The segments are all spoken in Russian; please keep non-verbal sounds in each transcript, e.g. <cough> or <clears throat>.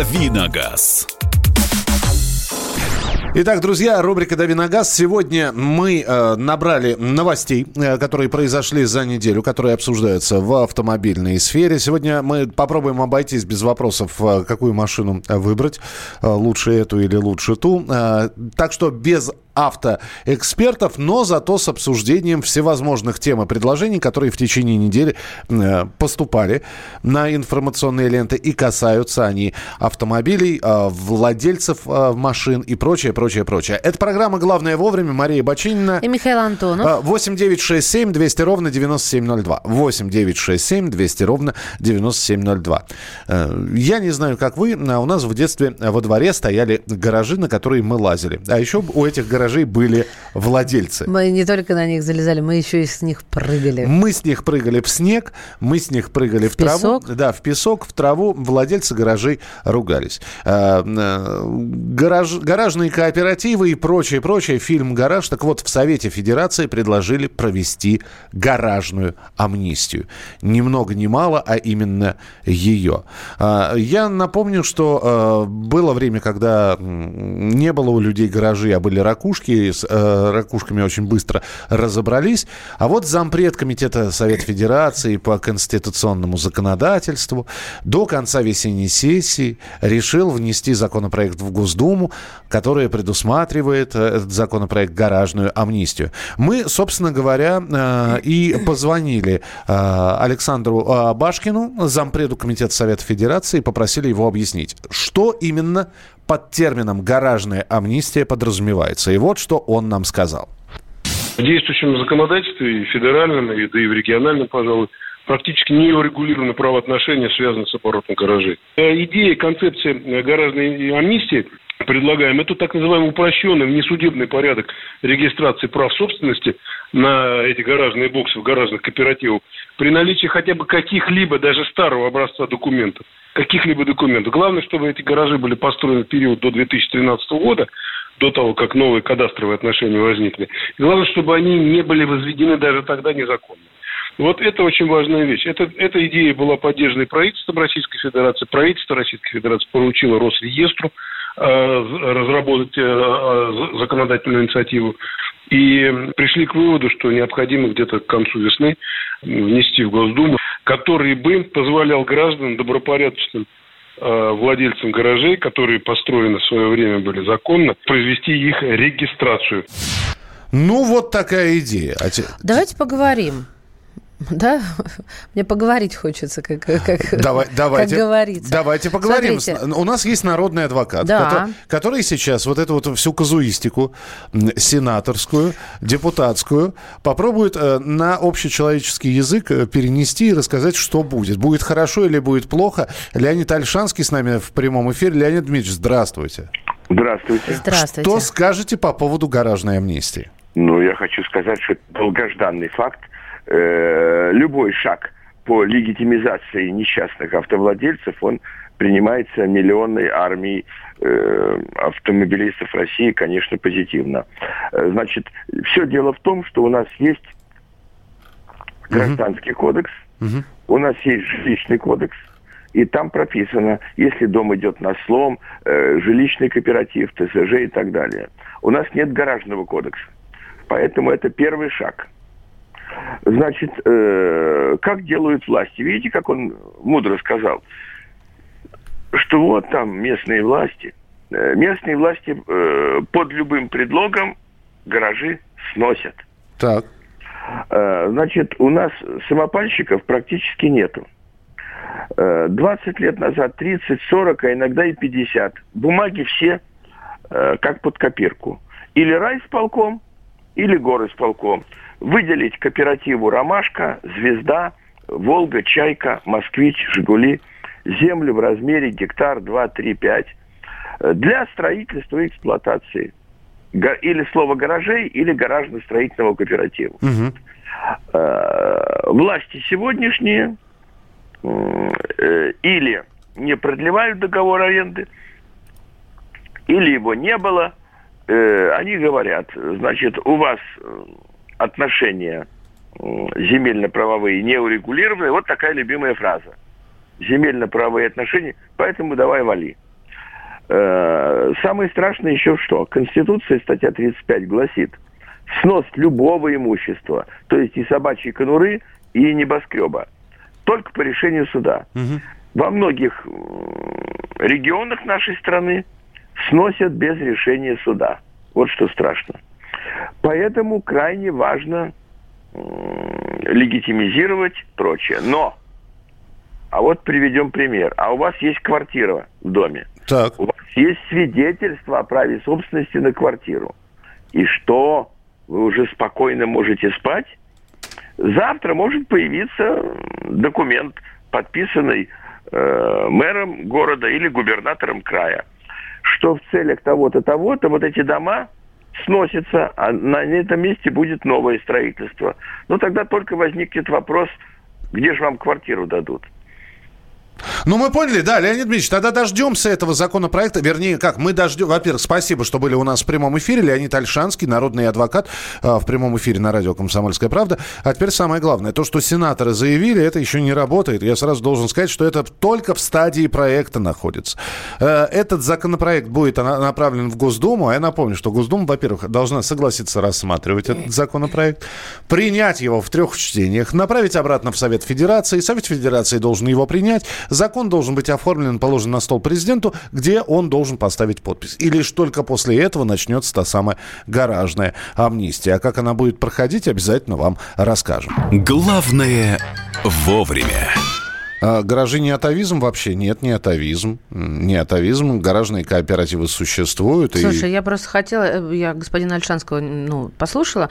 Давиногаз. Итак, друзья, рубрика «Дави на газ». Сегодня мы э, набрали новостей, э, которые произошли за неделю, которые обсуждаются в автомобильной сфере. Сегодня мы попробуем обойтись без вопросов, э, какую машину выбрать, э, лучше эту или лучше ту. Э, так что без автоэкспертов, но зато с обсуждением всевозможных тем и предложений, которые в течение недели э, поступали на информационные ленты и касаются они автомобилей, э, владельцев э, машин и прочее, прочее, прочее. Это программа «Главное вовремя». Мария Бочинина. И Михаил Антонов. 8 9 6 7 200 ровно 9702. 8 9 6 7 200 ровно 9702. Я не знаю, как вы, а у нас в детстве во дворе стояли гаражи, на которые мы лазили. А еще у этих гаражей гаражей были владельцы. Мы не только на них залезали, мы еще и с них прыгали. Мы с них прыгали в снег, мы с них прыгали в, в траву. Песок? Да, в песок, в траву. Владельцы гаражей ругались. А, э, гараж, гаражные кооперативы и прочее, прочее. Фильм «Гараж». Так вот, в Совете Федерации предложили провести гаражную амнистию. Ни много ни мало, а именно ее. А, я напомню, что э, было время, когда не было у людей гаражей, а были ракушки ракушки, с э, ракушками очень быстро разобрались. А вот зампред Комитета Совет Федерации по конституционному законодательству до конца весенней сессии решил внести законопроект в Госдуму, который предусматривает э, этот законопроект гаражную амнистию. Мы, собственно говоря, э, и позвонили э, Александру э, Башкину, зампреду Комитета Совета Федерации, попросили его объяснить, что именно под термином «гаражная амнистия» подразумевается. И вот что он нам сказал. В действующем законодательстве, и федеральном, и, да и в региональном, пожалуй, практически не урегулированы правоотношения, связанные с оборотом гаражей. Э, идея, концепция э, гаражной амнистии предлагаем, это так называемый упрощенный внесудебный порядок регистрации прав собственности на эти гаражные боксы в гаражных кооперативах при наличии хотя бы каких-либо, даже старого образца документов каких-либо документов. Главное, чтобы эти гаражи были построены в период до 2013 года, до того, как новые кадастровые отношения возникли. Главное, чтобы они не были возведены даже тогда незаконно. Вот это очень важная вещь. Это, эта идея была поддержана и правительством Российской Федерации. Правительство Российской Федерации поручило Росреестру э, разработать э, э законодательную инициативу. И пришли к выводу, что необходимо где-то к концу весны внести в Госдуму который бы позволял гражданам, добропорядочным владельцам гаражей, которые построены в свое время были законно, произвести их регистрацию. Ну, вот такая идея. А Давайте поговорим. Да, <laughs> мне поговорить хочется, как, как, Давай, давайте, как говорится. Давайте поговорим. Смотрите. У нас есть народный адвокат, да. который, который сейчас вот эту вот всю казуистику сенаторскую, депутатскую попробует э, на общечеловеческий язык э, перенести и рассказать, что будет. Будет хорошо или будет плохо. Леонид Альшанский с нами в прямом эфире. Леонид Дмитриевич, здравствуйте. Здравствуйте. Здравствуйте. Что скажете по поводу гаражной амнистии? Ну, я хочу сказать, что это долгожданный факт э, любой шаг по легитимизации несчастных автовладельцев, он принимается миллионной армией э, автомобилистов России, конечно, позитивно. Э, значит, все дело в том, что у нас есть гражданский uh-huh. кодекс, uh-huh. у нас есть жилищный кодекс, и там прописано, если дом идет на слом, э, жилищный кооператив, ТСЖ и так далее. У нас нет гаражного кодекса. Поэтому это первый шаг – Значит, э, как делают власти? Видите, как он мудро сказал, что вот там местные власти, э, местные власти э, под любым предлогом гаражи сносят. Так. Э, значит, у нас самопальщиков практически нету. 20 э, лет назад 30, 40, а иногда и 50. Бумаги все э, как под копирку. Или райсполком, или горосполком выделить кооперативу «Ромашка», «Звезда», «Волга», «Чайка», «Москвич», «Жигули» землю в размере гектар 2, 3, 5 для строительства и эксплуатации. Или слово гаражей, или гаражно-строительного кооператива. Угу. Власти сегодняшние э, или не продлевают договор аренды, или его не было. Э, они говорят, значит, у вас отношения земельно-правовые не урегулированы. Вот такая любимая фраза. Земельно-правовые отношения, поэтому давай вали. э, самое страшное еще что? Конституция, статья 35 гласит, снос любого имущества, то есть и собачьей конуры, и небоскреба, только по решению суда. Угу. Во многих регионах нашей страны сносят без решения суда. Вот что страшно. Поэтому крайне важно легитимизировать прочее. Но, а вот приведем пример. А у вас есть квартира в доме. Так. У вас есть свидетельство о праве собственности на квартиру. И что? Вы уже спокойно можете спать? Завтра может появиться документ, подписанный э, мэром города или губернатором края, что в целях того-то, того-то вот эти дома сносится, а на этом месте будет новое строительство. Ну, тогда только возникнет вопрос, где же вам квартиру дадут. Ну, мы поняли, да, Леонид Дмитриевич, тогда дождемся этого законопроекта. Вернее, как, мы дождем... Во-первых, спасибо, что были у нас в прямом эфире. Леонид Альшанский, народный адвокат э, в прямом эфире на радио «Комсомольская правда». А теперь самое главное. То, что сенаторы заявили, это еще не работает. Я сразу должен сказать, что это только в стадии проекта находится. Э, этот законопроект будет направлен в Госдуму. А я напомню, что Госдума, во-первых, должна согласиться рассматривать этот законопроект, принять его в трех чтениях, направить обратно в Совет Федерации. Совет Федерации должен его принять Закон должен быть оформлен, положен на стол президенту, где он должен поставить подпись. И лишь только после этого начнется та самая гаражная амнистия. А как она будет проходить, обязательно вам расскажем. Главное вовремя. А, гаражи не атовизм вообще? Нет, не атовизм. Не атовизм. Гаражные кооперативы существуют. Слушай, и... я просто хотела, э, я господина Альшанского ну, послушала,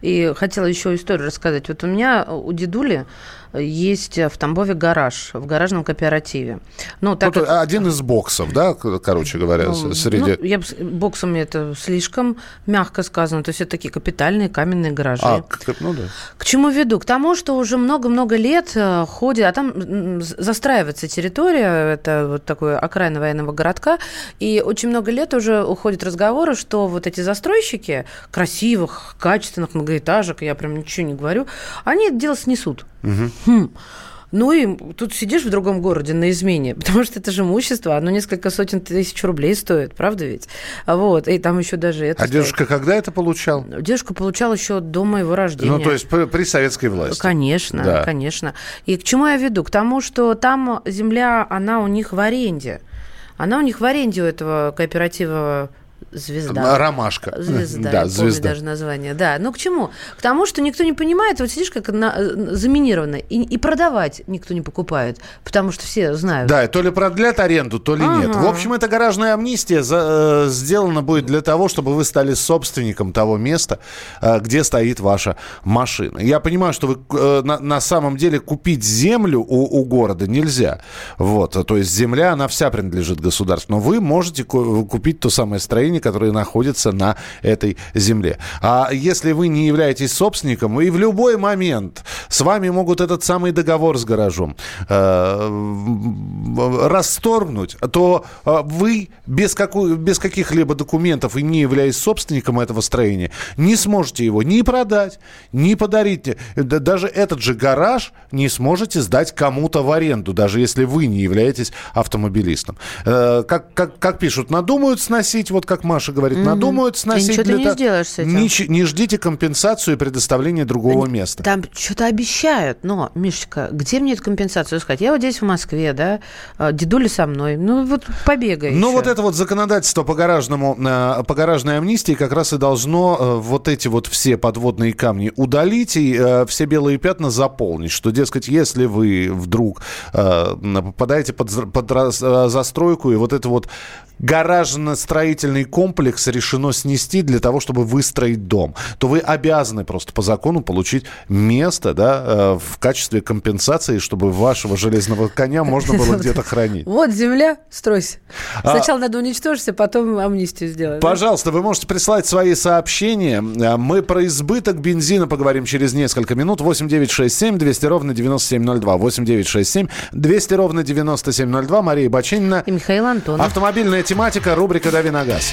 и хотела еще историю рассказать. Вот у меня у дедули есть в Тамбове гараж, в гаражном кооперативе. Ну, так вот как... Один из боксов, да, короче говоря, ну, среди... Ну, я, боксами это слишком мягко сказано, то есть это такие капитальные каменные гаражи. А, ну да. К чему веду? К тому, что уже много-много лет э, ходит, а там застраивается территория, это вот такой окраина военного городка, и очень много лет уже уходят разговоры, что вот эти застройщики красивых, качественных многоэтажек, я прям ничего не говорю, они это дело снесут. Угу. Хм. Ну и тут сидишь в другом городе на измене, <laughs> потому что это же имущество, оно несколько сотен тысяч рублей стоит, правда ведь? Вот, и там еще даже это А стоит. дедушка когда это получал? Дедушка получал еще до моего рождения. Ну, то есть при, советской власти? Конечно, да. конечно. И к чему я веду? К тому, что там земля, она у них в аренде. Она у них в аренде у этого кооператива Звезда. Ромашка. Звезда. <laughs> Да, звезда. даже название. Да. Но к чему? К тому, что никто не понимает, вот сидишь как на, э, заминированно, и, и продавать никто не покупает, потому что все знают. Да, то ли продлят аренду, то ли ага. нет. В общем, эта гаражная амнистия за, э, сделана будет для того, чтобы вы стали собственником того места, э, где стоит ваша машина. Я понимаю, что вы э, на, на самом деле купить землю у, у города нельзя. Вот, то есть земля, она вся принадлежит государству. Но вы можете купить то самое строение, которые находятся на этой земле. А если вы не являетесь собственником, и в любой момент с вами могут этот самый договор с гаражом э, расторгнуть, то э, вы без, какой, без каких-либо документов и не являясь собственником этого строения, не сможете его ни продать, ни подарить. Даже этот же гараж не сможете сдать кому-то в аренду, даже если вы не являетесь автомобилистом. Э, как, как, как пишут, надумают сносить, вот как Маша говорит, mm-hmm. надумают сносить. И ничего ты не та... сделаешь с этим. Не, не ждите компенсацию и предоставление другого места. Там что-то обещают, но, Мишечка, где мне эту компенсацию искать? Я вот здесь в Москве, да, а, дедули со мной, ну вот побегай Ну вот это вот законодательство по гаражному, э, по гаражной амнистии как раз и должно э, вот эти вот все подводные камни удалить и э, все белые пятна заполнить, что, дескать, если вы вдруг попадаете под, под застройку и вот это вот гаражно-строительный комплекс решено снести для того, чтобы выстроить дом, то вы обязаны просто по закону получить место да, э, в качестве компенсации, чтобы вашего железного коня можно было <laughs> где-то хранить. Вот земля, стройся. А Сначала надо уничтожиться, потом амнистию сделать. Пожалуйста, вы можете прислать свои сообщения. Э, мы про избыток бензина поговорим через несколько минут. 8967 200 ровно 9702. 8967 200 ровно 9702. Мария Бачинина. И Михаил Антонов. Автомобильная тематика, рубрика «Дави на газ».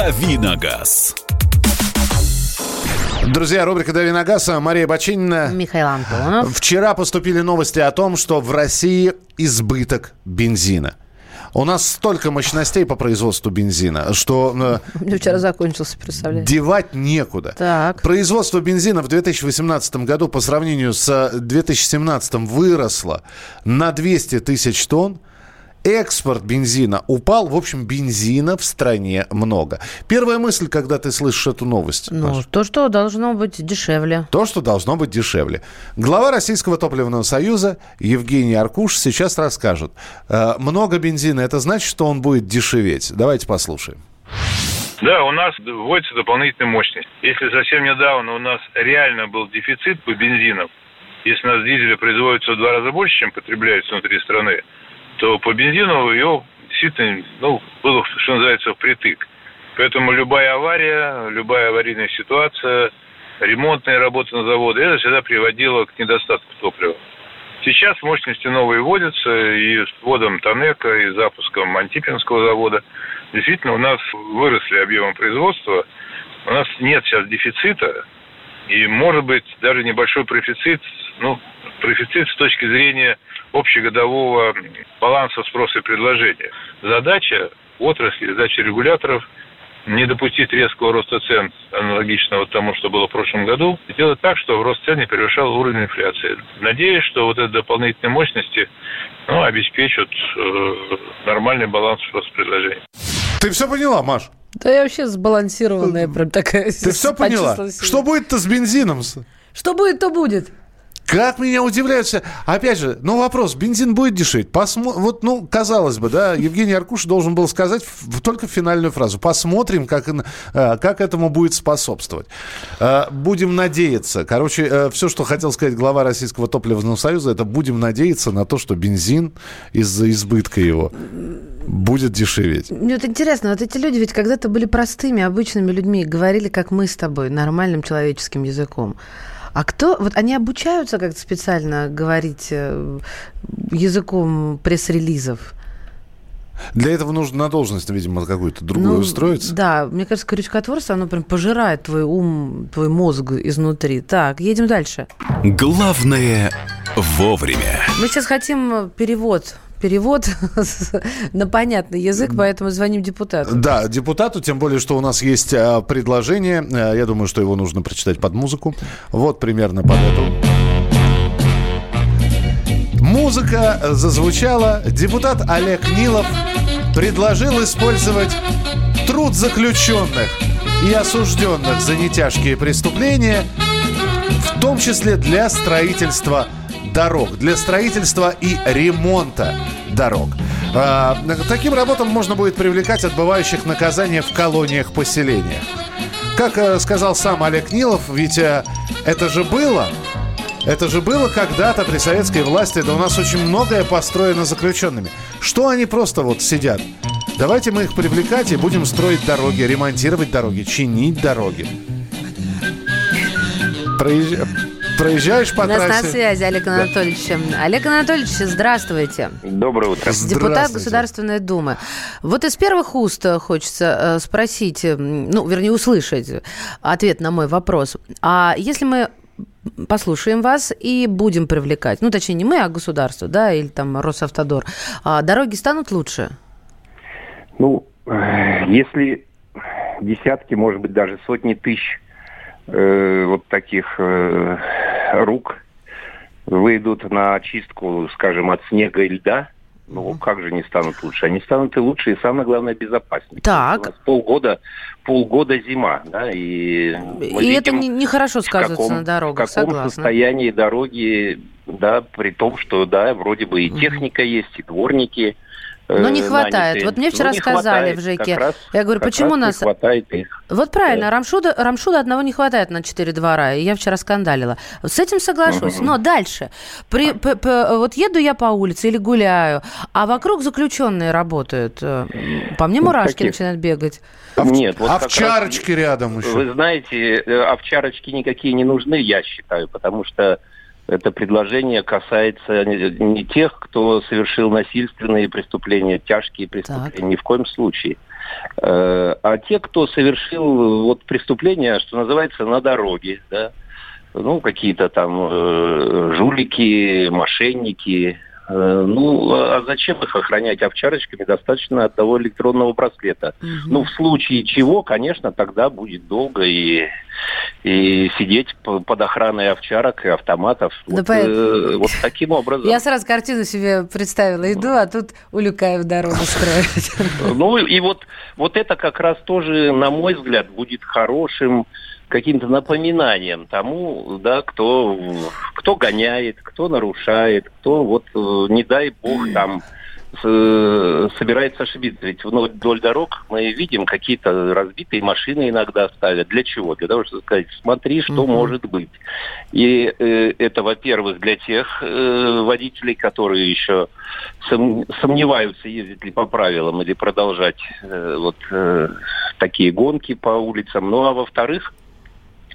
«Давиногаз». Друзья, рубрика «Дави на газ», Мария Бочинина. Михаил Антонов. Вчера поступили новости о том, что в России избыток бензина. У нас столько мощностей по производству бензина, что... Э, Мне <laughs> вчера закончился, представляете. Девать некуда. Так. Производство бензина в 2018 году по сравнению с 2017 выросло на 200 тысяч тонн. Экспорт бензина упал. В общем, бензина в стране много. Первая мысль, когда ты слышишь эту новость? Ну, Маш? то, что должно быть дешевле. То, что должно быть дешевле. Глава Российского топливного союза Евгений Аркуш сейчас расскажет. Э, много бензина, это значит, что он будет дешеветь. Давайте послушаем. Да, у нас вводится дополнительная мощность. Если совсем недавно у нас реально был дефицит по бензинам, если у нас дизеля производится в два раза больше, чем потребляется внутри страны, то по бензину ее действительно, ну, было, что называется, впритык. Поэтому любая авария, любая аварийная ситуация, ремонтные работы на заводе, это всегда приводило к недостатку топлива. Сейчас мощности новые вводятся, и с вводом Танека, и запуском Антипинского завода действительно у нас выросли объемы производства, у нас нет сейчас дефицита, и может быть даже небольшой профицит, ну, профицит с точки зрения общегодового баланса спроса и предложения. Задача отрасли, задача регуляторов не допустить резкого роста цен, аналогичного тому, что было в прошлом году, сделать так, чтобы рост цен не превышал уровень инфляции. Надеюсь, что вот эти дополнительные мощности ну, обеспечат э, нормальный баланс спроса предложения. Ты все поняла, Маш? Да я вообще сбалансированная прям такая. Ты все <laughs> поняла? Что будет-то с бензином? Что будет, то будет. Как меня удивляются. Опять же, ну вопрос, бензин будет дешеветь? Посмо... Вот, ну, казалось бы, да, Евгений Аркуш должен был сказать только финальную фразу. Посмотрим, как, э, как этому будет способствовать. Э, будем надеяться. Короче, э, все, что хотел сказать глава Российского топливного союза, это будем надеяться на то, что бензин из-за избытка его будет дешеветь. Мне вот интересно, вот эти люди ведь когда-то были простыми, обычными людьми, говорили, как мы с тобой, нормальным человеческим языком. А кто, вот они обучаются как-то специально говорить э, языком пресс-релизов? Для этого нужно на должность, видимо, какую-то другую ну, устроиться. Да, мне кажется, крючкотворство, оно прям пожирает твой ум, твой мозг изнутри. Так, едем дальше. Главное вовремя. Мы сейчас хотим перевод перевод <laughs> на понятный язык, поэтому звоним депутату. Да, депутату, тем более, что у нас есть а, предложение. Э, я думаю, что его нужно прочитать под музыку. Вот примерно под эту. Музыка зазвучала. Депутат Олег Нилов предложил использовать труд заключенных и осужденных за нетяжкие преступления, в том числе для строительства дорог, для строительства и ремонта дорог. А, таким работам можно будет привлекать отбывающих наказания в колониях поселения. Как э, сказал сам Олег Нилов, ведь э, это же было, это же было когда-то при советской власти, да у нас очень многое построено заключенными. Что они просто вот сидят? Давайте мы их привлекать и будем строить дороги, ремонтировать дороги, чинить дороги. Проезж проезжаешь по У нас трассе. на связи Олег Анатольевич. Да. Олег Анатольевич, здравствуйте. Доброе утро. Депутат Государственной Думы. Вот из первых уст хочется э, спросить, ну, вернее, услышать ответ на мой вопрос. А если мы послушаем вас и будем привлекать, ну, точнее, не мы, а государство, да, или там Росавтодор, а дороги станут лучше? Ну, э, если десятки, может быть, даже сотни тысяч э, вот таких э, рук выйдут на очистку, скажем, от снега и льда, ну, как же не станут лучше? Они станут и лучше, и самое главное, безопаснее. Так. У нас полгода, полгода зима, да, и... И это нехорошо не сказывается каком, на дорогах, В каком согласна. состоянии дороги, да, при том, что, да, вроде бы и техника есть, и дворники, но не хватает. Наняты. Вот мне вчера ну, сказали в ЖЭКе. Раз, я говорю, почему нас... Не хватает их. Вот правильно, да. Рамшуда, Рамшуда одного не хватает на четыре двора. И я вчера скандалила. С этим соглашусь. Но дальше. При, п, п, вот еду я по улице или гуляю, а вокруг заключенные работают. Э, по мне мурашки Каких? начинают бегать. Ов... Нет, вот овчарочки раз, рядом еще. Вы знаете, э, овчарочки никакие не нужны, я считаю, потому что это предложение касается не тех, кто совершил насильственные преступления, тяжкие преступления, так. ни в коем случае. Э, а те, кто совершил вот преступления, что называется, на дороге, да, ну, какие-то там э, жулики, мошенники, ну, а зачем их охранять овчарочками? Достаточно одного электронного браслета. Угу. Ну, в случае чего, конечно, тогда будет долго и, и сидеть под охраной овчарок и автоматов. Да вот, э, вот таким образом. Я сразу картину себе представила. Иду, а тут Улюкаев дорогу строит. Ну, и вот, вот это как раз тоже, на мой взгляд, будет хорошим каким-то напоминанием тому, да, кто, кто гоняет, кто нарушает, кто вот, э, не дай бог, там собирается ошибиться. Ведь вдоль дорог мы видим какие-то разбитые машины иногда ставят. Для чего? Для того, чтобы сказать, смотри, что угу. может быть. И э, это, во-первых, для тех э, водителей, которые еще сом, сомневаются, ездить ли по правилам или продолжать э, вот э, такие гонки по улицам. Ну, а во-вторых,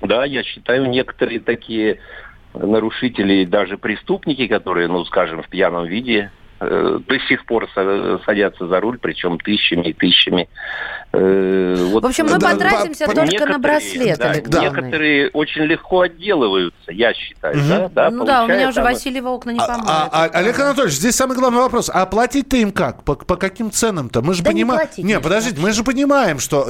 да, я считаю, некоторые такие нарушители, даже преступники, которые, ну, скажем, в пьяном виде э, до сих пор садятся за руль, причем тысячами и тысячами. Э, вот, в общем, мы да, потратимся по, только на браслеты. Да, некоторые очень легко отделываются, я считаю. Угу. Да, да, ну да, у меня уже там... Васильева окна не помогают. А, а, а, Олег Анатольевич, здесь самый главный вопрос. А платить-то им как? По, по каким ценам-то? Мы же да понимаем... Не, не подождите, мы же понимаем, что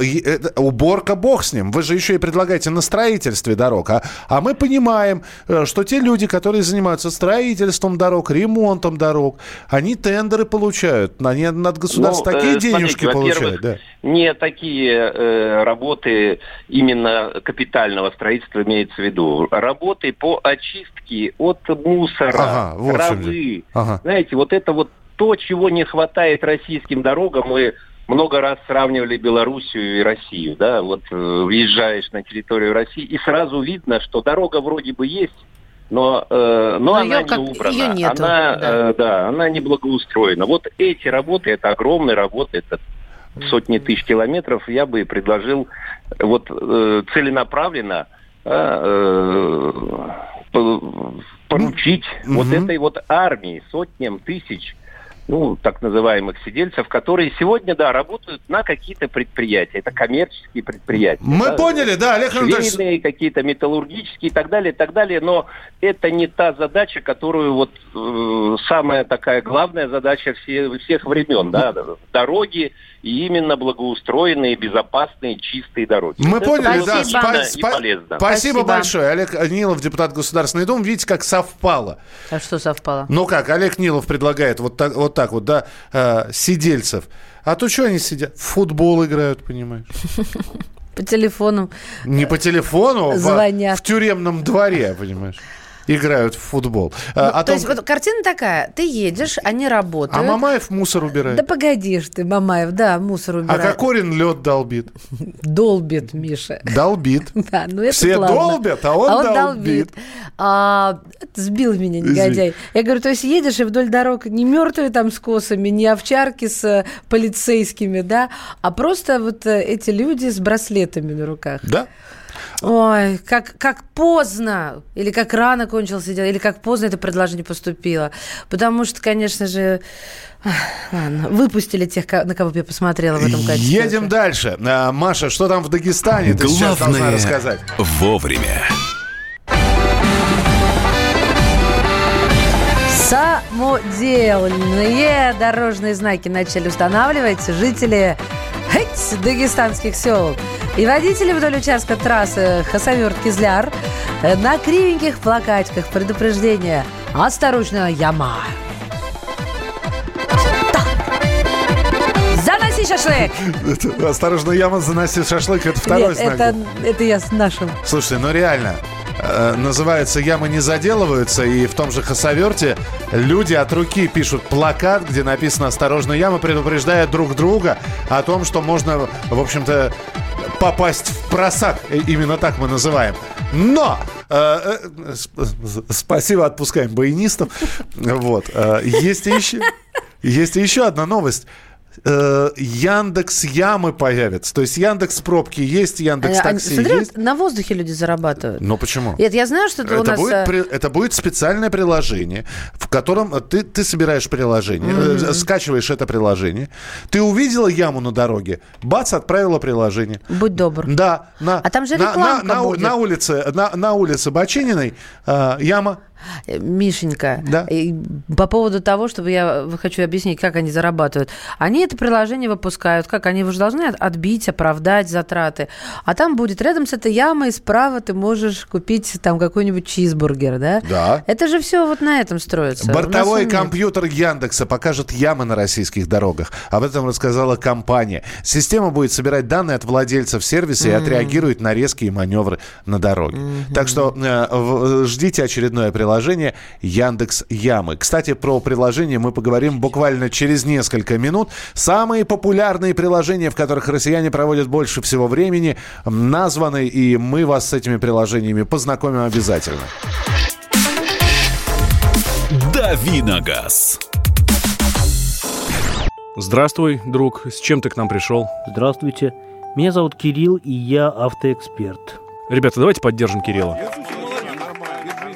уборка бог с ним. Вы же еще и предлагаете на строительстве дорог. А, а мы понимаем, э, что те люди, которые занимаются строительством дорог, ремонтом дорог, они тендеры получают. Они от государства ну, такие э, денежки получают. Да. Не такие э, работы именно капитального строительства имеется в виду. Работы по очистке от мусора, ага, вот травы. Ага. Знаете, вот это вот то, чего не хватает российским дорогам. Мы много раз сравнивали Белоруссию и Россию. Да? Вот э, въезжаешь на территорию России, и сразу видно, что дорога вроде бы есть, но, э, но, но она не убрана. Ее нету, она, да. Э, да, она не благоустроена. Вот эти работы, это огромные работы, это сотни тысяч километров, я бы предложил вот э, целенаправленно э, э, поручить mm-hmm. вот этой вот армии, сотням тысяч ну, так называемых сидельцев, которые сегодня, да, работают на какие-то предприятия. Это коммерческие предприятия. Мы да, поняли, да, Олег Анатольевич. какие-то металлургические и так далее, и так далее. Но это не та задача, которую вот э, самая такая главная задача все, всех времен, да, дороги и именно благоустроенные, безопасные, чистые дороги. Мы вот поняли, да. Спа- спа- спасибо, спасибо большое. Олег Нилов, депутат Государственной Думы. Видите, как совпало. А что совпало? Ну как, Олег Нилов предлагает вот так вот, так вот да, э, сидельцев. А то что они сидят? В футбол играют, понимаешь? По телефону. Не по телефону, а звонят. в тюремном дворе, понимаешь? Играют в футбол. А, ну, а то том... есть вот картина такая, ты едешь, они работают. А Мамаев мусор убирает. Да погодишь ты, Мамаев, да, мусор убирает. А Кокорин лед долбит. Долбит, Миша. Долбит. <laughs> Да, ну это Все ладно. долбят, а он, а он долбит. долбит. А, сбил меня негодяй. Я говорю, то есть едешь и вдоль дорог не мертвые там с косами, не овчарки с э, полицейскими, да, а просто вот э, эти люди с браслетами на руках. Да. Ой, как, как поздно, или как рано кончился день, или как поздно это предложение поступило. Потому что, конечно же, Ладно, выпустили тех, на кого я посмотрела в этом качестве. Едем дальше. А, Маша, что там в Дагестане? Ты Главное сейчас должна рассказать. вовремя. Самодельные дорожные знаки начали устанавливать жители дагестанских сел. И водители вдоль участка трассы Хасавюрт-Кизляр на кривеньких плакатиках предупреждения «Осторожно, яма!» Заноси шашлык! Осторожно, яма, заноси шашлык. Это второй Нет, знак. Это, это я с нашим. Слушайте, ну реально, э, называется «Ямы не заделываются», и в том же Хасаверте люди от руки пишут плакат, где написано «Осторожно, яма», предупреждая друг друга о том, что можно, в общем-то, попасть в просак. Именно так мы называем. Но! Э, э, спасибо, отпускаем баянистов. Вот. Есть еще... Есть еще одна новость э, Яндекс Ямы появятся. То есть Яндекс Пробки есть, Яндекс Такси Смотри, есть. На воздухе люди зарабатывают. Ну почему? Нет, я знаю, что это, это у нас... Будет, э, это будет специальное приложение, в котором ты, ты собираешь приложение, mm-hmm. скачиваешь это приложение. Ты увидела яму на дороге, бац, отправила приложение. Будь добр. Да. На, а там же рекламка на, на, будет. На, на улице, на, на улице Бачининой э, яма Мишенька, да? по поводу того, чтобы я хочу объяснить, как они зарабатывают. Они это приложение выпускают, как они уже должны отбить, оправдать затраты. А там будет рядом с этой ямой справа ты можешь купить там какой-нибудь чизбургер, да? Да. Это же все вот на этом строится. Бортовой компьютер Яндекса покажет ямы на российских дорогах. Об этом рассказала компания. Система будет собирать данные от владельцев сервиса mm-hmm. и отреагирует на резкие маневры на дороге. Mm-hmm. Так что э, ждите очередное приложение приложение Яндекс Ямы. Кстати, про приложение мы поговорим буквально через несколько минут. Самые популярные приложения, в которых россияне проводят больше всего времени, названы, и мы вас с этими приложениями познакомим обязательно. Давиногаз. Здравствуй, друг. С чем ты к нам пришел? Здравствуйте. Меня зовут Кирилл, и я автоэксперт. Ребята, давайте поддержим Кирилла.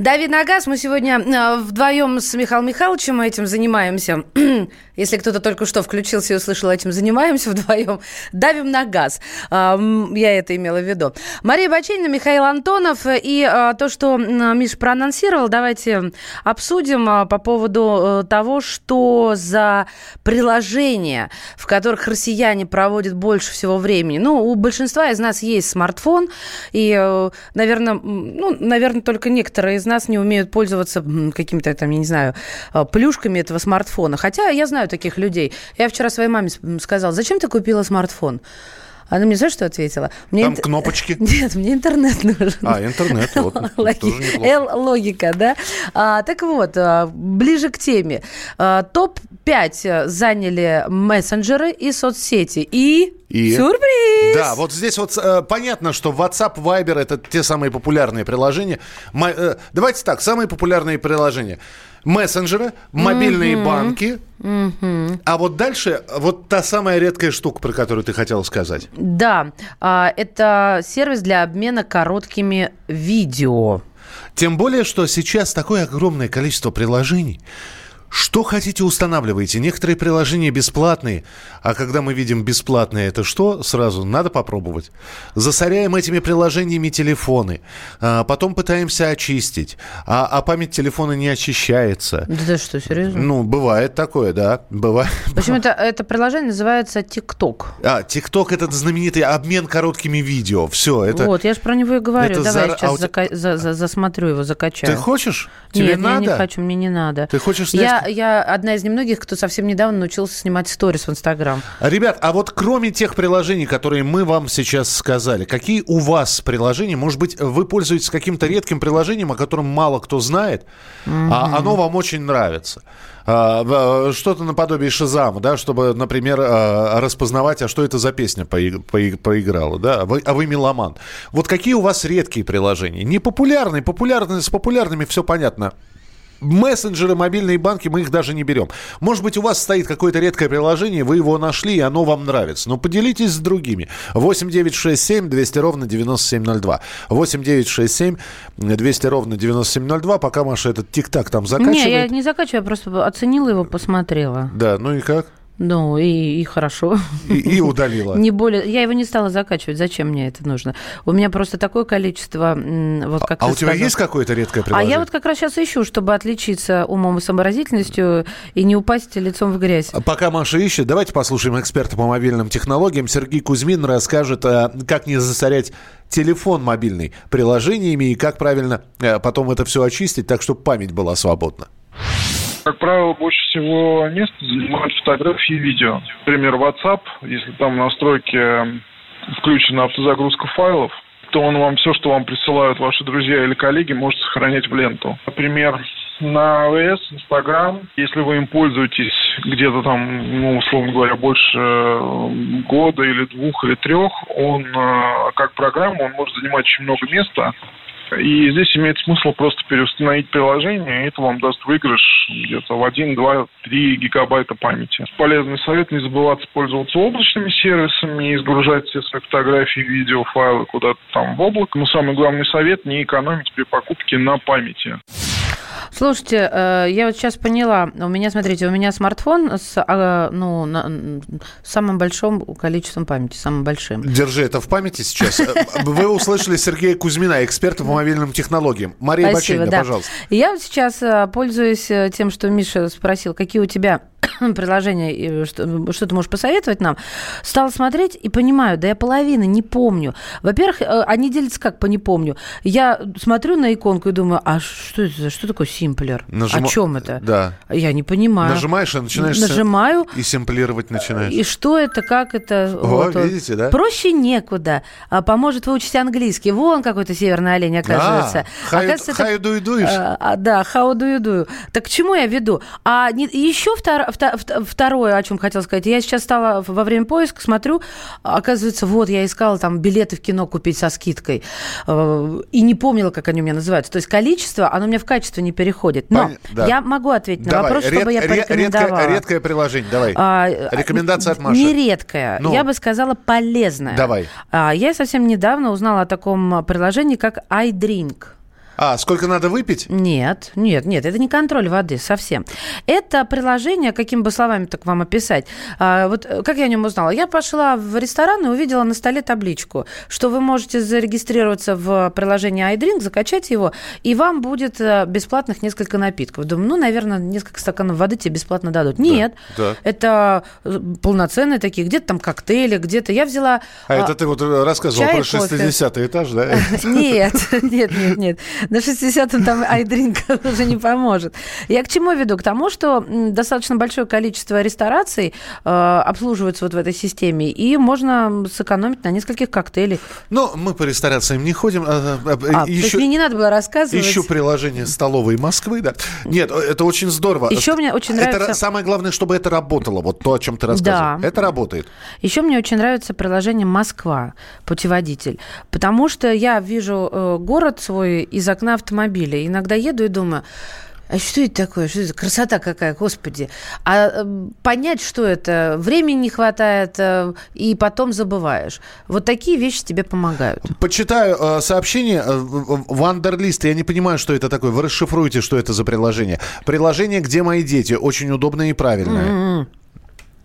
Дави на газ. Мы сегодня э, вдвоем с Михаилом Михайловичем этим занимаемся. <clears throat> Если кто-то только что включился и услышал, этим занимаемся <laughs> вдвоем. Давим на газ. Я это имела в виду. Мария Баченина, Михаил Антонов. И э, то, что Миша проанонсировал, давайте обсудим э, по поводу того, что за приложения, в которых россияне проводят больше всего времени. Ну, у большинства из нас есть смартфон. И, наверное, ну, наверное, только некоторые из нас не умеют пользоваться какими-то там, я не знаю, а, плюшками этого смартфона. Хотя я знаю таких людей. Я вчера своей маме сказала, зачем ты купила смартфон? Она мне знаешь, что ответила? Мне Там ин... кнопочки? <laughs> Нет, мне интернет нужен. А, интернет, вот. <laughs> Л-логика, да? А, так вот, а, ближе к теме. А, Топ-5 заняли мессенджеры и соцсети. И и... Сюрприз! Да, вот здесь вот э, понятно, что WhatsApp, Viber это те самые популярные приложения. Мо, э, давайте так, самые популярные приложения. Мессенджеры, мобильные mm-hmm. банки. Mm-hmm. А вот дальше, вот та самая редкая штука, про которую ты хотела сказать. Да, э, это сервис для обмена короткими видео. Тем более, что сейчас такое огромное количество приложений. Что хотите, устанавливайте. Некоторые приложения бесплатные, а когда мы видим бесплатное, это что? Сразу надо попробовать. Засоряем этими приложениями телефоны, а потом пытаемся очистить, а, а память телефона не очищается. Да ты что, серьезно? Ну, бывает такое, да, бывает. В общем, это, это приложение называется TikTok. А, TikTok – это знаменитый обмен короткими видео. Все, это... Вот, я же про него и говорю. Это Давай за... я сейчас а зака... за, за, засмотрю его, закачаю. Ты хочешь? Тебе Нет, надо? я не хочу, мне не надо. Ты хочешь снять? Я я, одна из немногих, кто совсем недавно научился снимать сторис в Инстаграм. Ребят, а вот кроме тех приложений, которые мы вам сейчас сказали, какие у вас приложения? Может быть, вы пользуетесь каким-то редким приложением, о котором мало кто знает, mm-hmm. а оно вам очень нравится? А, что-то наподобие Шизама, да, чтобы, например, а, распознавать, а что это за песня поиграла, да, а вы, а вы меломан. Вот какие у вас редкие приложения? Не популярные, популярные, с популярными все понятно мессенджеры, мобильные банки, мы их даже не берем. Может быть, у вас стоит какое-то редкое приложение, вы его нашли, и оно вам нравится. Но поделитесь с другими. 8 9 6 7 200 ровно 9702. 8 9 6 7 200 ровно 9702. Пока Маша этот тик-так там закачивает. Не, я не закачиваю, я просто оценила его, посмотрела. Да, ну и как? Ну, и, и хорошо. И, и удалила. Не более... Я его не стала закачивать. Зачем мне это нужно? У меня просто такое количество... Вот как а у тебя есть какое-то редкое приложение? А я вот как раз сейчас ищу, чтобы отличиться умом и сообразительностью и не упасть лицом в грязь. А пока Маша ищет, давайте послушаем эксперта по мобильным технологиям. Сергей Кузьмин расскажет, а, как не засорять телефон мобильный приложениями и как правильно э, потом это все очистить, так чтобы память была свободна. Как правило, больше всего места занимают фотографии и видео. Например, WhatsApp, если там в настройке включена автозагрузка файлов, то он вам все, что вам присылают ваши друзья или коллеги, может сохранять в ленту. Например, на АВС, Инстаграм, если вы им пользуетесь где-то там, ну, условно говоря, больше года или двух или трех, он э, как программа, он может занимать очень много места, и здесь имеет смысл просто переустановить приложение, и это вам даст выигрыш где-то в 1, 2, 3 гигабайта памяти. Полезный совет не забываться пользоваться облачными сервисами и сгружать все свои фотографии, видео, файлы куда-то там в облако. Но самый главный совет – не экономить при покупке на памяти. Слушайте, э, я вот сейчас поняла, у меня, смотрите, у меня смартфон с, а, ну, самым большим количеством памяти, самым большим. Держи это в памяти сейчас. Э, вы услышали Сергея Кузьмина, эксперта по мобильным технологиям. Мария Спасибо, Баченина, да. пожалуйста. Я вот сейчас э, пользуюсь тем, что Миша спросил, какие у тебя <laughs> приложение, что, что ты можешь посоветовать нам, стала смотреть и понимаю, да я половины не помню. Во-первых, э, они делятся как по не помню. Я смотрю на иконку и думаю, а что это, что такое симплер? Нажим... О чем это? Да. Я не понимаю. Nажимаешь и начинаешь Нажимаю. И симплировать начинаешь. И что это, как это? О, вот, видите, да? Проще некуда. А поможет выучить английский. Вон какой-то северный олень, оказывается. А, оказывается, how, это... how do you do а, Да, how do you do. Так к чему я веду? А не, еще втор, второе, о чем хотела сказать. Я сейчас стала во время поиска, смотрю, оказывается, вот, я искала там билеты в кино купить со скидкой. Э, и не помнила, как они у меня называются. То есть количество, оно у меня в качество не переходит. Но Пон... да. я могу ответить давай. на вопрос, Ред... чтобы я порекомендовала. Редкое, редкое приложение, давай. А, Рекомендация от Маши. Не редкое, ну. я бы сказала полезное. Давай. А, я совсем недавно узнала о таком приложении, как iDrink. А, сколько надо выпить? Нет, нет, нет, это не контроль воды совсем. Это приложение, какими бы словами так вам описать. А, вот э, как я о нем узнала? Я пошла в ресторан и увидела на столе табличку, что вы можете зарегистрироваться в приложении iDrink, закачать его, и вам будет э, бесплатных несколько напитков. Думаю, ну, наверное, несколько стаканов воды тебе бесплатно дадут. Нет, да, да. это э, полноценные такие, где-то там коктейли, где-то. Я взяла... А, а это ты вот рассказывал про 60 этаж, да? <laughs> <laughs> Нет, нет, нет, нет. На 60-м там <laughs> айдринк <laughs> уже не поможет. Я к чему веду? К тому, что достаточно большое количество рестораций э, обслуживаются вот в этой системе, и можно сэкономить на нескольких коктейлях. Но мы по ресторациям не ходим. А, а, а, еще, мне не надо было рассказывать. Еще приложение столовой Москвы, да. Нет, это очень здорово. Еще мне очень нравится... Это самое главное, чтобы это работало, вот то, о чем ты рассказывал. Да. Это работает. Еще мне очень нравится приложение «Москва», путеводитель, потому что я вижу э, город свой из окна автомобиля. Иногда еду и думаю, а что это такое? Что это? Красота какая, господи. А э, понять, что это, времени не хватает, э, и потом забываешь. Вот такие вещи тебе помогают. Почитаю э, сообщение. Э, Вандерлист, я не понимаю, что это такое. Вы расшифруете, что это за приложение. Приложение «Где мои дети?» очень удобное и правильное. Mm-hmm.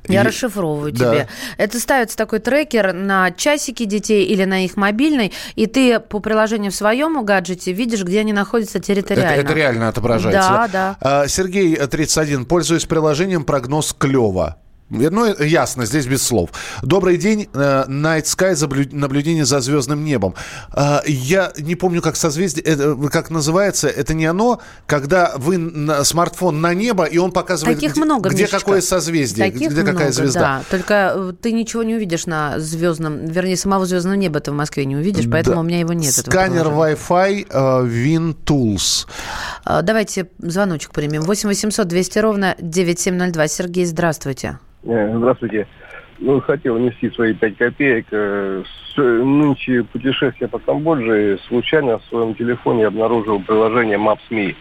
Я и... расшифровываю да. тебе. Это ставится такой трекер на часики детей или на их мобильный, и ты по приложению в своем гаджете видишь, где они находятся территориально. Это, это реально отображается. Да, да. А, Сергей, 31, пользуясь приложением «Прогноз клево». Ну, ясно, здесь без слов. Добрый день. Э, Night Sky, наблюдение за звездным небом. Э, я не помню, как созвездие, э, как называется. Это не оно, когда вы на смартфон на небо, и он показывает, Таких где, много, где какое созвездие, Таких где много, какая звезда. Да. Только ты ничего не увидишь на звездном, вернее, самого звездного неба ты в Москве не увидишь, поэтому да. у меня его нет. Сканер Wi-Fi WinTools. Давайте звоночек примем. 8 800 200 ровно 9702. Сергей, здравствуйте. Э, здравствуйте. Ну, хотел внести свои пять копеек. Э, с нынче путешествия по Камбодже случайно в своем телефоне обнаружил приложение Maps.me.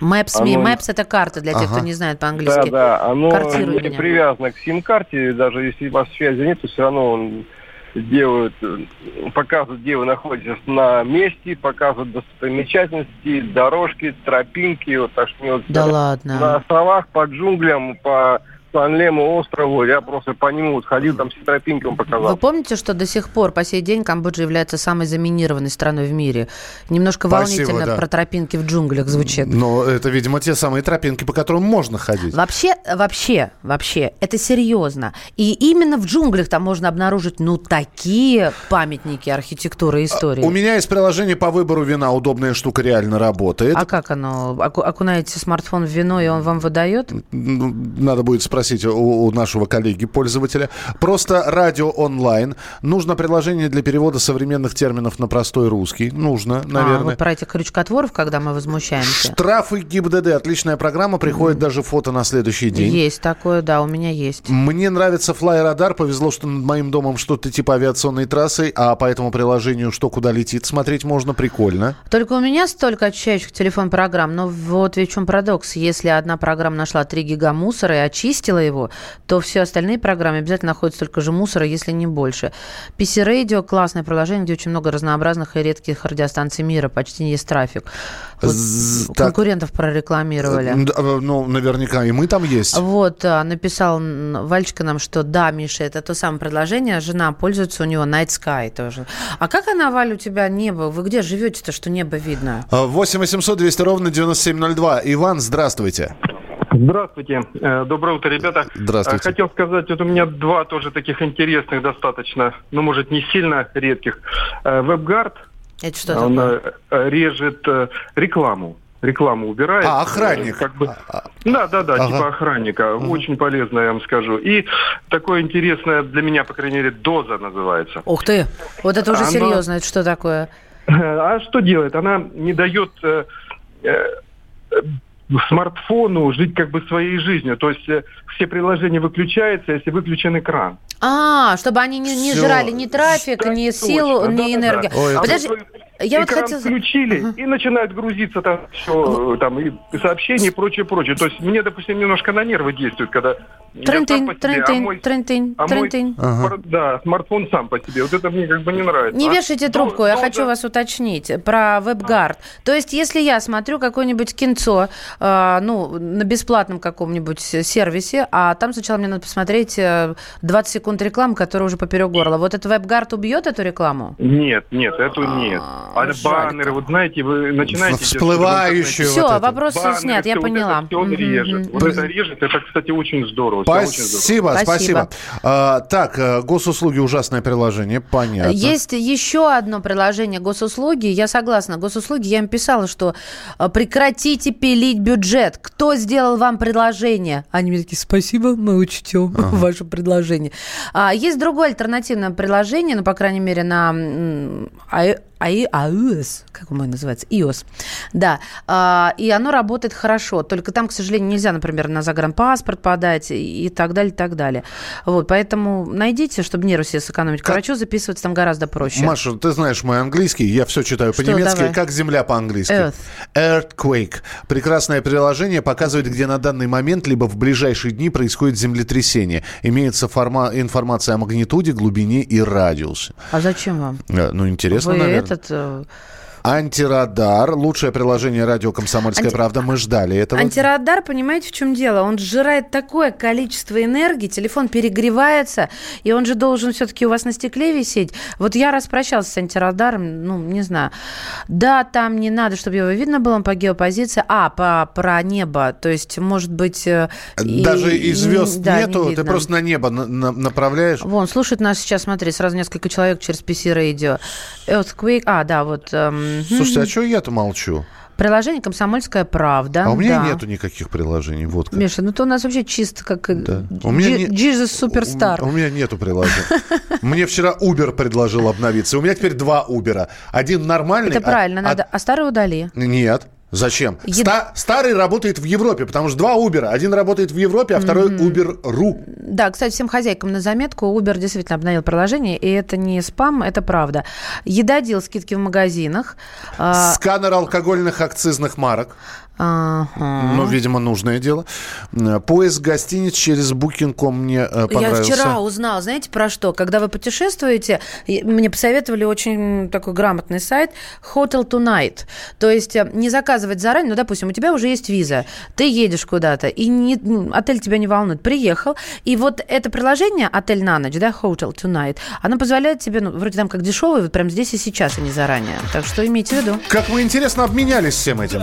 Maps.me. Оно... Maps – это карта для тех, ага. кто не знает по-английски. Да, да. Оно Картируй не меня. привязано к сим-карте. Даже если у вас связи нет, то все равно он делают, э, показывают, где вы находитесь на месте, показывают достопримечательности, дорожки, тропинки. Вот, так что, да ладно. На островах, по джунглям, по Санлему острову, я просто по нему сходил, там все тропинки он показал. Вы помните, что до сих пор, по сей день, Камбоджа является самой заминированной страной в мире? Немножко Спасибо, волнительно да. про тропинки в джунглях звучит. Но это, видимо, те самые тропинки, по которым можно ходить. Вообще, вообще, вообще, это серьезно. И именно в джунглях там можно обнаружить, ну, такие памятники архитектуры и истории. У меня есть приложение по выбору вина, удобная штука, реально работает. А как оно? Окунаете смартфон в вино, и он вам выдает? Ну, надо будет спросить у, у нашего коллеги-пользователя. Просто радио онлайн. Нужно приложение для перевода современных терминов на простой русский. Нужно, наверное. А, вот про этих крючкотворов, когда мы возмущаемся. Штрафы ГИБДД. Отличная программа. Приходит mm. даже фото на следующий день. Есть такое, да, у меня есть. Мне нравится флайрадар. Повезло, что над моим домом что-то типа авиационной трассы, а по этому приложению что куда летит смотреть можно. Прикольно. Только у меня столько очищающих телефон программ. Но вот в чем парадокс. Если одна программа нашла 3 гига мусора и очистила его, то все остальные программы обязательно находят столько же мусора, если не больше. PC Radio – классное приложение, где очень много разнообразных и редких радиостанций мира, почти не есть трафик. Вот так, конкурентов прорекламировали. Э, ну, наверняка и мы там есть. Вот, а, написал Вальчика нам, что да, Миша, это то самое предложение, жена пользуется у него Night Sky тоже. А как она, Валь, у тебя небо? Вы где живете-то, что небо видно? 8 800 200 ровно 9702. Иван, здравствуйте. Здравствуйте. Э, доброе утро, ребята. Здравствуйте. Э, хотел сказать, вот у меня два тоже таких интересных достаточно, ну, может, не сильно редких. WebGuard. Э, Это что Он такое? режет рекламу рекламу убирает. А, охранник. Как бы... А, а. Да, да, да, ага. типа охранника. Ага. Очень полезно, я вам скажу. И такое интересное для меня, по крайней мере, доза называется. Ух ты! Вот это уже Она... серьезно. Это что такое? <laughs> А что делает? Она не дает смартфону жить как бы своей жизнью. То есть э, все приложения выключаются, если выключен экран. А, чтобы они не, не жрали ни трафик, ни силу, точно, ни да, энергию. Да, да. Подожди, я вот хотела... включили, uh-huh. и начинает грузиться там все, там и сообщения и прочее, прочее. То есть мне, допустим, немножко на нервы действует, когда Трентин, трентин, трентин, трентин. Да, смартфон сам по себе. Вот это мне как бы не нравится. Не вешайте трубку, я хочу вас уточнить про WebGuard. То есть, если я смотрю какое-нибудь кинцо, а, ну, на бесплатном каком-нибудь сервисе, а там сначала мне надо посмотреть 20 э, секунд рекламы, которая уже поперек горла. Вот этот WebGuard убьет эту рекламу? Нет, нет, эту нет. А баннеры, вот знаете, вы начинаете... Всплывающие. Все, вопрос снят, я поняла. Он режет. Вот это режет, это, кстати, очень здорово. Спасибо, спасибо. спасибо. А, так, э, госуслуги ужасное приложение, понятно. Есть еще одно приложение госуслуги. Я согласна, госуслуги. Я им писала, что э, прекратите пилить бюджет. Кто сделал вам предложение? Они мне такие, спасибо, мы учтем ага. <laughs> ваше предложение. А, есть другое альтернативное приложение, ну, по крайней мере, на iOS, как он называется, iOS, да, а, и оно работает хорошо, только там, к сожалению, нельзя, например, на загранпаспорт подать и так далее, и так далее. Вот, поэтому найдите, чтобы нервы себе сэкономить. К врачу записываться там гораздо проще. Маша, ты знаешь мой английский, я все читаю по-немецки, как земля по-английски. Earth. Earthquake. Прекрасное приложение показывает, где на данный момент, либо в ближайшие дни происходит землетрясение. Имеется форма- информация о магнитуде, глубине и радиусе. А зачем вам? Э, ну, интересно, Вы наверное этот э, Антирадар. Лучшее приложение радио «Комсомольская Анти... правда». Мы ждали этого. Антирадар, понимаете, в чем дело? Он сжирает такое количество энергии, телефон перегревается, и он же должен все-таки у вас на стекле висеть. Вот я распрощалась с антирадаром, ну, не знаю. Да, там не надо, чтобы его видно было по геопозиции. А, по, про небо. То есть, может быть... Э, Даже и, и звезд да, нету, не ты просто на небо на, на, направляешь. Вон, слушает нас сейчас, смотри, сразу несколько человек через PC Radio. Earthquake, а, да, вот... Эм, Слушайте, а что я-то молчу? Приложение «Комсомольская правда». А у меня да. нету никаких приложений. Вот как. Миша, ну то у нас вообще чисто как да. у меня не... Jesus Superstar. У, у меня нету приложений. <laughs> Мне вчера Uber предложил обновиться. У меня теперь два Uber. Один нормальный. Это правильно, а, надо. А старый удали. Нет. Зачем? Еда... Ста- старый работает в Европе, потому что два Uber. Один работает в Европе, а второй mm-hmm. Uber.ru. Да, кстати, всем хозяйкам на заметку, Uber действительно обновил приложение, и это не спам, это правда. Едодил скидки в магазинах. А, Сканер алкогольных акцизных марок. Ага. Ну, видимо, нужное дело. Поиск гостиниц через Booking.com мне э, понравился. Я вчера узнал, знаете, про что? Когда вы путешествуете, мне посоветовали очень такой грамотный сайт Hotel Tonight. То есть э, не заказывать заранее, ну, допустим, у тебя уже есть виза, ты едешь куда-то, и не, отель тебя не волнует. Приехал, и вот это приложение «Отель на ночь», да, Hotel Tonight, оно позволяет тебе, ну, вроде там как дешевый, вот прямо здесь и сейчас, а не заранее. Так что имейте в виду. Как мы интересно обменялись всем этим.